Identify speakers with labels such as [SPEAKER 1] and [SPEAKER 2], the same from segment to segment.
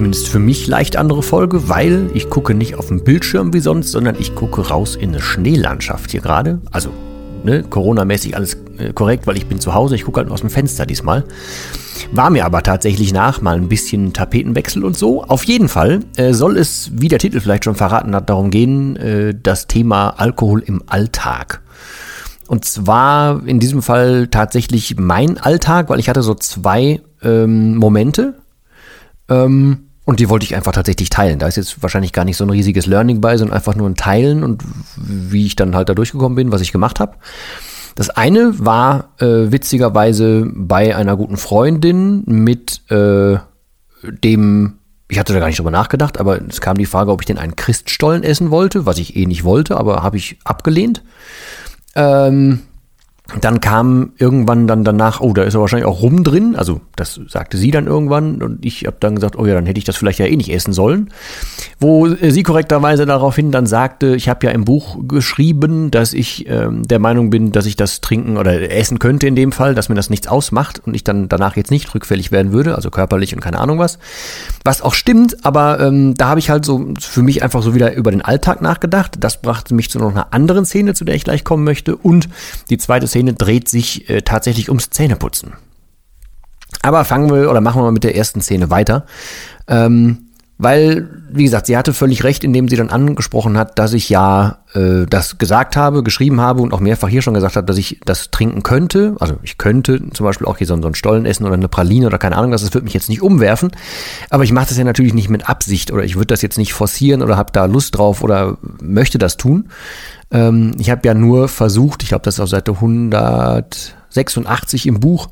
[SPEAKER 1] zumindest für mich leicht andere Folge, weil ich gucke nicht auf den Bildschirm wie sonst, sondern ich gucke raus in eine Schneelandschaft hier gerade. Also ne, Corona-mäßig alles äh, korrekt, weil ich bin zu Hause, ich gucke halt aus dem Fenster diesmal. War mir aber tatsächlich nach, mal ein bisschen Tapetenwechsel und so. Auf jeden Fall äh, soll es, wie der Titel vielleicht schon verraten hat, darum gehen, äh, das Thema Alkohol im Alltag. Und zwar in diesem Fall tatsächlich mein Alltag, weil ich hatte so zwei ähm, Momente. Ähm, und die wollte ich einfach tatsächlich teilen. Da ist jetzt wahrscheinlich gar nicht so ein riesiges Learning bei, sondern einfach nur ein Teilen und wie ich dann halt da durchgekommen bin, was ich gemacht habe. Das eine war äh, witzigerweise bei einer guten Freundin mit äh, dem, ich hatte da gar nicht drüber nachgedacht, aber es kam die Frage, ob ich denn einen Christstollen essen wollte, was ich eh nicht wollte, aber habe ich abgelehnt. Ähm, dann kam irgendwann dann danach, oh, da ist ja wahrscheinlich auch Rum drin. Also das sagte sie dann irgendwann und ich habe dann gesagt, oh ja, dann hätte ich das vielleicht ja eh nicht essen sollen. Wo sie korrekterweise daraufhin dann sagte, ich habe ja im Buch geschrieben, dass ich ähm, der Meinung bin, dass ich das trinken oder essen könnte in dem Fall, dass mir das nichts ausmacht und ich dann danach jetzt nicht rückfällig werden würde, also körperlich und keine Ahnung was. Was auch stimmt, aber ähm, da habe ich halt so für mich einfach so wieder über den Alltag nachgedacht. Das brachte mich zu noch einer anderen Szene, zu der ich gleich kommen möchte. Und die zweite Szene Szene dreht sich äh, tatsächlich ums Zähneputzen. Aber fangen wir oder machen wir mal mit der ersten Szene weiter. Ähm, weil, wie gesagt, sie hatte völlig recht, indem sie dann angesprochen hat, dass ich ja äh, das gesagt habe, geschrieben habe und auch mehrfach hier schon gesagt habe, dass ich das trinken könnte. Also ich könnte zum Beispiel auch hier so, so einen Stollen essen oder eine Praline oder keine Ahnung, das wird mich jetzt nicht umwerfen. Aber ich mache das ja natürlich nicht mit Absicht oder ich würde das jetzt nicht forcieren oder habe da Lust drauf oder möchte das tun. Ähm, ich habe ja nur versucht, ich glaube, das ist auf Seite 186 im Buch,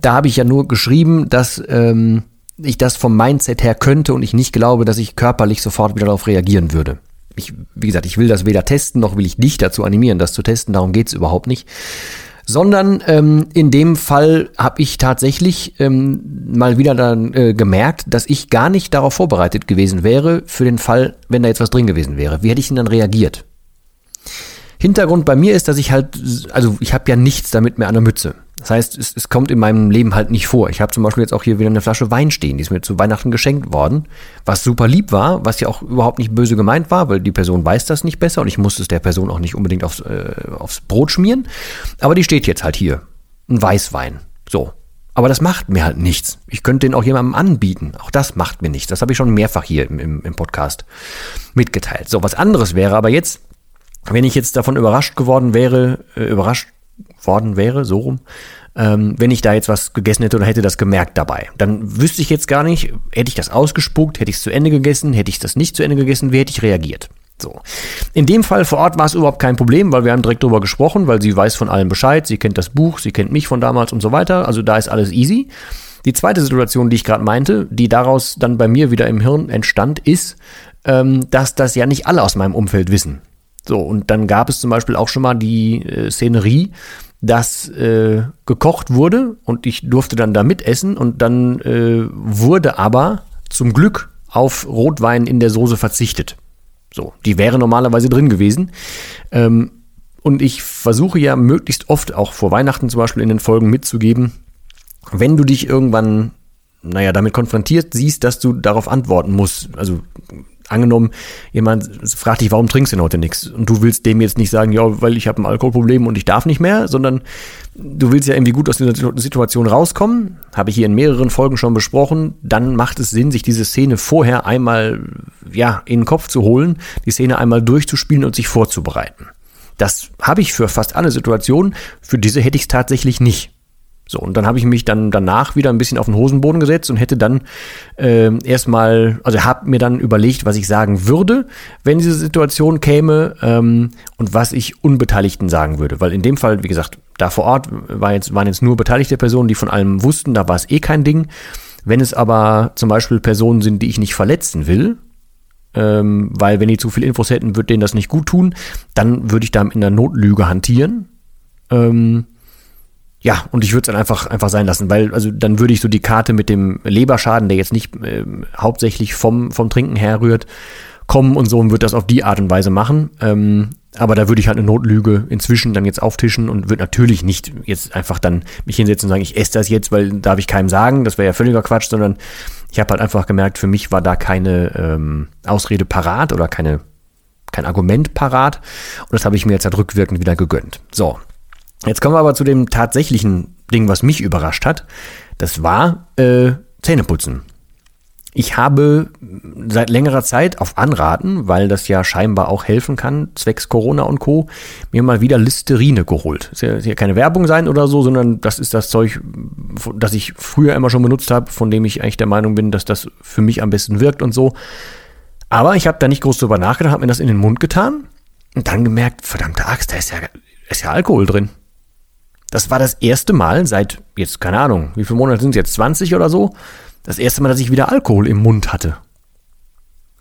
[SPEAKER 1] da habe ich ja nur geschrieben, dass ähm, ich das vom Mindset her könnte und ich nicht glaube, dass ich körperlich sofort wieder darauf reagieren würde. Ich, wie gesagt, ich will das weder testen, noch will ich dich dazu animieren, das zu testen, darum geht's überhaupt nicht. Sondern ähm, in dem Fall habe ich tatsächlich ähm, mal wieder dann äh, gemerkt, dass ich gar nicht darauf vorbereitet gewesen wäre für den Fall, wenn da jetzt was drin gewesen wäre. Wie hätte ich denn dann reagiert? Hintergrund bei mir ist, dass ich halt, also ich habe ja nichts damit mehr an der Mütze. Das heißt, es, es kommt in meinem Leben halt nicht vor. Ich habe zum Beispiel jetzt auch hier wieder eine Flasche Wein stehen, die ist mir zu Weihnachten geschenkt worden, was super lieb war, was ja auch überhaupt nicht böse gemeint war, weil die Person weiß das nicht besser und ich musste es der Person auch nicht unbedingt aufs, äh, aufs Brot schmieren. Aber die steht jetzt halt hier. Ein Weißwein. So. Aber das macht mir halt nichts. Ich könnte den auch jemandem anbieten. Auch das macht mir nichts. Das habe ich schon mehrfach hier im, im, im Podcast mitgeteilt. So, was anderes wäre aber jetzt, wenn ich jetzt davon überrascht geworden wäre, äh, überrascht worden wäre, so rum, ähm, wenn ich da jetzt was gegessen hätte oder hätte das gemerkt dabei. Dann wüsste ich jetzt gar nicht, hätte ich das ausgespuckt, hätte ich es zu Ende gegessen, hätte ich das nicht zu Ende gegessen, wie hätte ich reagiert? So. In dem Fall vor Ort war es überhaupt kein Problem, weil wir haben direkt darüber gesprochen, weil sie weiß von allem Bescheid, sie kennt das Buch, sie kennt mich von damals und so weiter. Also da ist alles easy. Die zweite Situation, die ich gerade meinte, die daraus dann bei mir wieder im Hirn entstand, ist, ähm, dass das ja nicht alle aus meinem Umfeld wissen. So, und dann gab es zum Beispiel auch schon mal die äh, Szenerie, dass äh, gekocht wurde und ich durfte dann da mitessen und dann äh, wurde aber zum Glück auf Rotwein in der Soße verzichtet. So, die wäre normalerweise drin gewesen. Ähm, und ich versuche ja möglichst oft, auch vor Weihnachten zum Beispiel in den Folgen mitzugeben, wenn du dich irgendwann naja, damit konfrontiert siehst, dass du darauf antworten musst. Also angenommen, jemand fragt dich, warum trinkst du denn heute nichts? Und du willst dem jetzt nicht sagen, ja, weil ich habe ein Alkoholproblem und ich darf nicht mehr, sondern du willst ja irgendwie gut aus dieser Situation rauskommen. Habe ich hier in mehreren Folgen schon besprochen. Dann macht es Sinn, sich diese Szene vorher einmal ja, in den Kopf zu holen, die Szene einmal durchzuspielen und sich vorzubereiten. Das habe ich für fast alle Situationen. Für diese hätte ich es tatsächlich nicht. So, und dann habe ich mich dann danach wieder ein bisschen auf den Hosenboden gesetzt und hätte dann äh, erstmal, also habe mir dann überlegt, was ich sagen würde, wenn diese Situation käme ähm, und was ich Unbeteiligten sagen würde. Weil in dem Fall, wie gesagt, da vor Ort war jetzt, waren jetzt nur beteiligte Personen, die von allem wussten, da war es eh kein Ding. Wenn es aber zum Beispiel Personen sind, die ich nicht verletzen will, ähm, weil wenn die zu viel Infos hätten, würde denen das nicht gut tun, dann würde ich da in der Notlüge hantieren. Ähm, ja, und ich würde es dann einfach, einfach sein lassen, weil, also dann würde ich so die Karte mit dem Leberschaden, der jetzt nicht äh, hauptsächlich vom, vom Trinken herrührt, kommen und so und würde das auf die Art und Weise machen. Ähm, aber da würde ich halt eine Notlüge inzwischen dann jetzt auftischen und würde natürlich nicht jetzt einfach dann mich hinsetzen und sagen, ich esse das jetzt, weil darf ich keinem sagen, das wäre ja völliger Quatsch, sondern ich habe halt einfach gemerkt, für mich war da keine ähm, Ausrede parat oder keine, kein Argument parat und das habe ich mir jetzt halt rückwirkend wieder gegönnt. So, Jetzt kommen wir aber zu dem tatsächlichen Ding, was mich überrascht hat. Das war äh, Zähneputzen. Ich habe seit längerer Zeit auf Anraten, weil das ja scheinbar auch helfen kann, zwecks Corona und Co., mir mal wieder Listerine geholt. Das soll ja keine Werbung sein oder so, sondern das ist das Zeug, das ich früher immer schon benutzt habe, von dem ich eigentlich der Meinung bin, dass das für mich am besten wirkt und so. Aber ich habe da nicht groß drüber nachgedacht, habe mir das in den Mund getan und dann gemerkt, verdammte Axt, da ist ja, ist ja Alkohol drin. Das war das erste Mal seit jetzt, keine Ahnung, wie viele Monate sind es jetzt, 20 oder so, das erste Mal, dass ich wieder Alkohol im Mund hatte.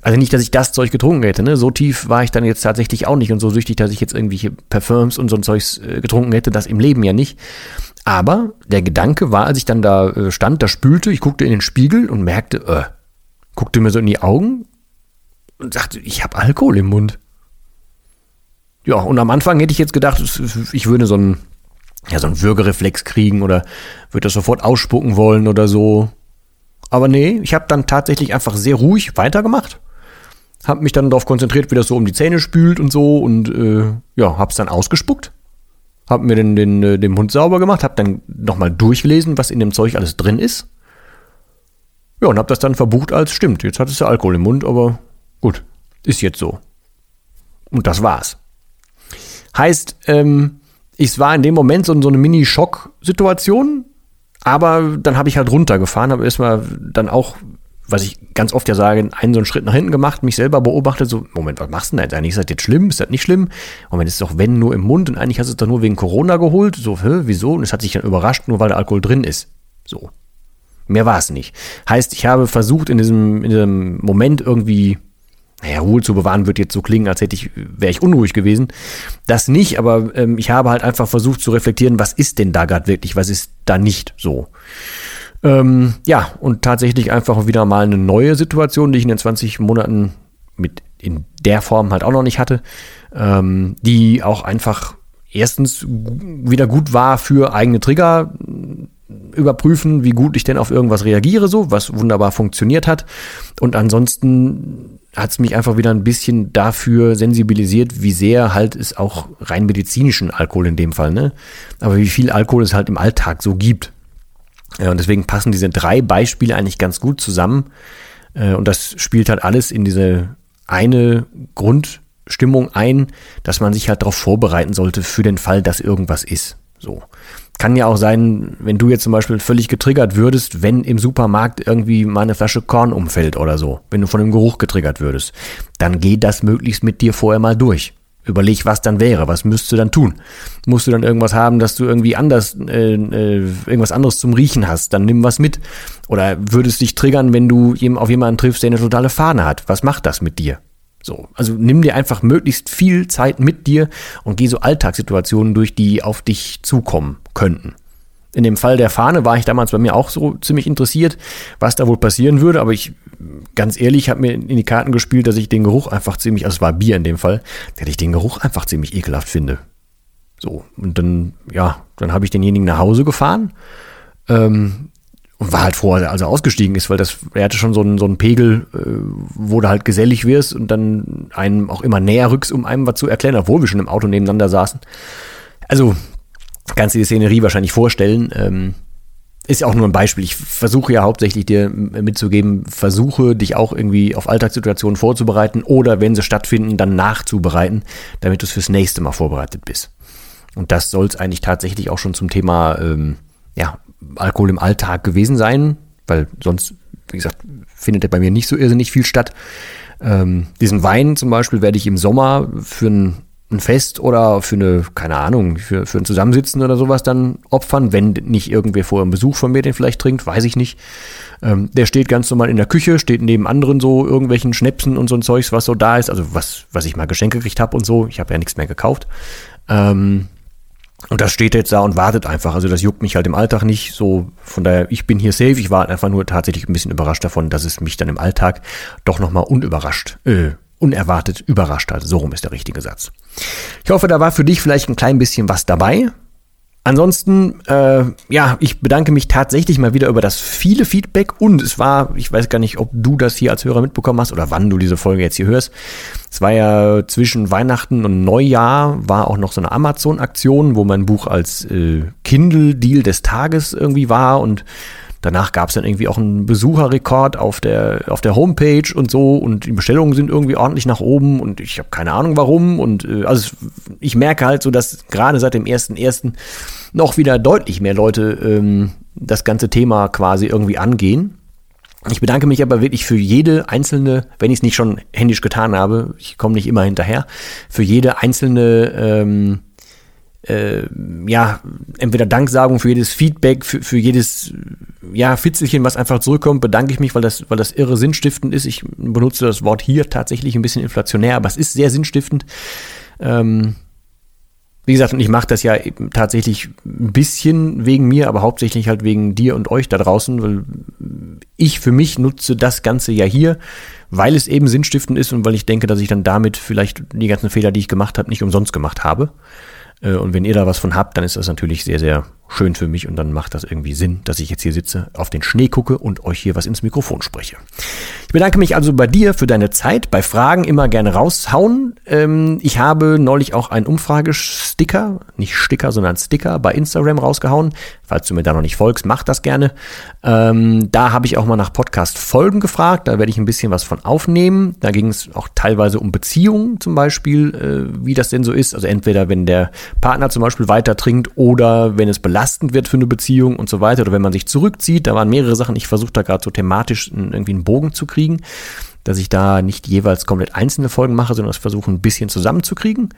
[SPEAKER 1] Also nicht, dass ich das Zeug getrunken hätte, ne? So tief war ich dann jetzt tatsächlich auch nicht und so süchtig, dass ich jetzt irgendwelche Parfums und so ein Zeugs äh, getrunken hätte, das im Leben ja nicht. Aber der Gedanke war, als ich dann da äh, stand, da spülte, ich guckte in den Spiegel und merkte, äh, guckte mir so in die Augen und sagte, ich habe Alkohol im Mund. Ja, und am Anfang hätte ich jetzt gedacht, ich würde so ein ja, so einen Würgereflex kriegen oder würde das sofort ausspucken wollen oder so. Aber nee, ich habe dann tatsächlich einfach sehr ruhig weitergemacht. Hab mich dann darauf konzentriert, wie das so um die Zähne spült und so und äh, ja, hab's dann ausgespuckt. Hab mir den, den, äh, den Mund sauber gemacht, hab dann nochmal durchgelesen, was in dem Zeug alles drin ist. Ja, und hab das dann verbucht als stimmt. Jetzt hat es ja Alkohol im Mund, aber gut, ist jetzt so. Und das war's. Heißt, ähm, es war in dem Moment so, so eine Mini-Schock-Situation, aber dann habe ich halt runtergefahren, habe erstmal dann auch, was ich ganz oft ja sage, einen so einen Schritt nach hinten gemacht, mich selber beobachtet, so, Moment, was machst du denn jetzt eigentlich? Ist das jetzt schlimm? Ist das nicht schlimm? Moment, ist doch wenn nur im Mund und eigentlich hast du es doch nur wegen Corona geholt. So, hä, wieso? Und es hat sich dann überrascht, nur weil der Alkohol drin ist. So. Mehr war es nicht. Heißt, ich habe versucht, in diesem, in diesem Moment irgendwie naja, Ruhe zu bewahren wird jetzt so klingen, als hätte ich, wäre ich unruhig gewesen. Das nicht, aber ähm, ich habe halt einfach versucht zu reflektieren, was ist denn da gerade wirklich, was ist da nicht so. Ähm, ja, und tatsächlich einfach wieder mal eine neue Situation, die ich in den 20 Monaten mit in der Form halt auch noch nicht hatte, ähm, die auch einfach erstens wieder gut war für eigene Trigger überprüfen, wie gut ich denn auf irgendwas reagiere, so, was wunderbar funktioniert hat. Und ansonsten hat es mich einfach wieder ein bisschen dafür sensibilisiert, wie sehr halt es auch rein medizinischen Alkohol in dem Fall, ne? Aber wie viel Alkohol es halt im Alltag so gibt. Und deswegen passen diese drei Beispiele eigentlich ganz gut zusammen. Äh, und das spielt halt alles in diese eine Grundstimmung ein, dass man sich halt darauf vorbereiten sollte für den Fall, dass irgendwas ist. So kann ja auch sein, wenn du jetzt zum Beispiel völlig getriggert würdest, wenn im Supermarkt irgendwie mal eine Flasche Korn umfällt oder so, wenn du von dem Geruch getriggert würdest, dann geh das möglichst mit dir vorher mal durch. Überleg, was dann wäre, was müsstest du dann tun? Musst du dann irgendwas haben, dass du irgendwie anders, äh, äh, irgendwas anderes zum Riechen hast, dann nimm was mit. Oder würdest dich triggern, wenn du auf jemanden triffst, der eine totale Fahne hat? Was macht das mit dir? So, also nimm dir einfach möglichst viel Zeit mit dir und geh so Alltagssituationen durch, die auf dich zukommen könnten. In dem Fall der Fahne war ich damals bei mir auch so ziemlich interessiert, was da wohl passieren würde, aber ich, ganz ehrlich, habe mir in die Karten gespielt, dass ich den Geruch einfach ziemlich, also es war Bier in dem Fall, dass ich den Geruch einfach ziemlich ekelhaft finde. So, und dann, ja, dann habe ich denjenigen nach Hause gefahren, ähm, und war halt froh, als er ausgestiegen ist, weil das, er hatte schon so einen, so einen Pegel, äh, wo du halt gesellig wirst und dann einem auch immer näher rückst, um einem was zu erklären, obwohl wir schon im Auto nebeneinander saßen. Also, kannst du die Szenerie wahrscheinlich vorstellen. Ähm, ist ja auch nur ein Beispiel. Ich versuche ja hauptsächlich dir mitzugeben, versuche dich auch irgendwie auf Alltagssituationen vorzubereiten oder wenn sie stattfinden, dann nachzubereiten, damit du es fürs nächste Mal vorbereitet bist. Und das soll es eigentlich tatsächlich auch schon zum Thema ähm, ja, Alkohol im Alltag gewesen sein, weil sonst, wie gesagt, findet er bei mir nicht so irrsinnig viel statt. Ähm, diesen Wein zum Beispiel werde ich im Sommer für ein ein Fest oder für eine, keine Ahnung, für, für ein Zusammensitzen oder sowas dann opfern, wenn nicht irgendwer vorher einen Besuch von mir den vielleicht trinkt, weiß ich nicht. Ähm, der steht ganz normal in der Küche, steht neben anderen so irgendwelchen Schnäpsen und so ein Zeugs, was so da ist, also was, was ich mal Geschenke gekriegt habe und so. Ich habe ja nichts mehr gekauft. Ähm, und das steht jetzt da und wartet einfach. Also das juckt mich halt im Alltag nicht. So, von daher, ich bin hier safe. Ich war einfach nur tatsächlich ein bisschen überrascht davon, dass es mich dann im Alltag doch nochmal unüberrascht äh, unerwartet überrascht hat. So rum ist der richtige Satz. Ich hoffe, da war für dich vielleicht ein klein bisschen was dabei. Ansonsten, äh, ja, ich bedanke mich tatsächlich mal wieder über das viele Feedback und es war, ich weiß gar nicht, ob du das hier als Hörer mitbekommen hast oder wann du diese Folge jetzt hier hörst. Es war ja zwischen Weihnachten und Neujahr war auch noch so eine Amazon-Aktion, wo mein Buch als äh, Kindle-Deal des Tages irgendwie war und Danach gab es dann irgendwie auch einen Besucherrekord auf der, auf der Homepage und so und die Bestellungen sind irgendwie ordentlich nach oben und ich habe keine Ahnung warum und äh, also ich merke halt so, dass gerade seit dem ersten ersten noch wieder deutlich mehr Leute ähm, das ganze Thema quasi irgendwie angehen. Ich bedanke mich aber wirklich für jede einzelne, wenn ich es nicht schon händisch getan habe, ich komme nicht immer hinterher, für jede einzelne ähm, äh, ja, entweder Danksagung für jedes Feedback, für, für jedes ja, Fitzelchen, was einfach zurückkommt, bedanke ich mich, weil das, weil das irre sinnstiftend ist. Ich benutze das Wort hier tatsächlich ein bisschen inflationär, aber es ist sehr sinnstiftend. Ähm, wie gesagt, und ich mache das ja tatsächlich ein bisschen wegen mir, aber hauptsächlich halt wegen dir und euch da draußen, weil ich für mich nutze das Ganze ja hier, weil es eben sinnstiftend ist und weil ich denke, dass ich dann damit vielleicht die ganzen Fehler, die ich gemacht habe, nicht umsonst gemacht habe. Äh, und wenn ihr da was von habt, dann ist das natürlich sehr, sehr schön für mich und dann macht das irgendwie Sinn, dass ich jetzt hier sitze, auf den Schnee gucke und euch hier was ins Mikrofon spreche. Ich bedanke mich also bei dir für deine Zeit. Bei Fragen immer gerne raushauen. Ähm, ich habe neulich auch einen Umfragesticker, nicht Sticker, sondern Sticker bei Instagram rausgehauen. Falls du mir da noch nicht folgst, mach das gerne. Ähm, da habe ich auch mal nach Podcast-Folgen gefragt. Da werde ich ein bisschen was von aufnehmen. Da ging es auch teilweise um Beziehungen zum Beispiel, äh, wie das denn so ist. Also entweder wenn der Partner zum Beispiel weiter trinkt oder wenn es belastend wird für eine Beziehung und so weiter oder wenn man sich zurückzieht. Da waren mehrere Sachen. Ich versuche da gerade so thematisch irgendwie einen Bogen zu kriegen, dass ich da nicht jeweils komplett einzelne Folgen mache, sondern das versuche ein bisschen zusammenzukriegen.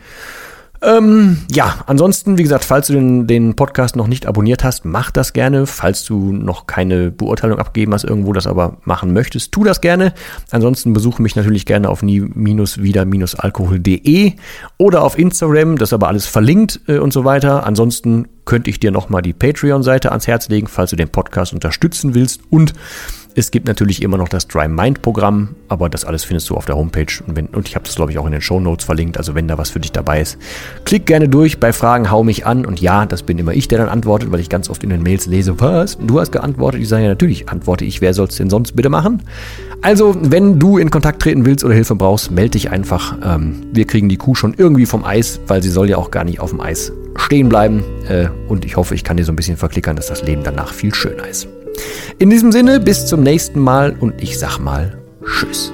[SPEAKER 1] Ähm, ja, ansonsten, wie gesagt, falls du den, den Podcast noch nicht abonniert hast, mach das gerne. Falls du noch keine Beurteilung abgeben hast, irgendwo das aber machen möchtest, tu das gerne. Ansonsten besuche mich natürlich gerne auf nie-wieder-alkohol.de oder auf Instagram, das ist aber alles verlinkt äh, und so weiter. Ansonsten könnte ich dir nochmal die Patreon-Seite ans Herz legen, falls du den Podcast unterstützen willst und es gibt natürlich immer noch das Dry Mind Programm, aber das alles findest du auf der Homepage und, wenn, und ich habe das glaube ich auch in den Show Notes verlinkt, also wenn da was für dich dabei ist, klick gerne durch, bei Fragen hau mich an und ja, das bin immer ich, der dann antwortet, weil ich ganz oft in den Mails lese, was, du hast geantwortet, ich sage ja natürlich, antworte ich, wer soll es denn sonst bitte machen? Also, wenn du in Kontakt treten willst oder Hilfe brauchst, melde dich einfach. Ähm, wir kriegen die Kuh schon irgendwie vom Eis, weil sie soll ja auch gar nicht auf dem Eis stehen bleiben. Äh, und ich hoffe, ich kann dir so ein bisschen verklickern, dass das Leben danach viel schöner ist. In diesem Sinne, bis zum nächsten Mal und ich sag mal Tschüss.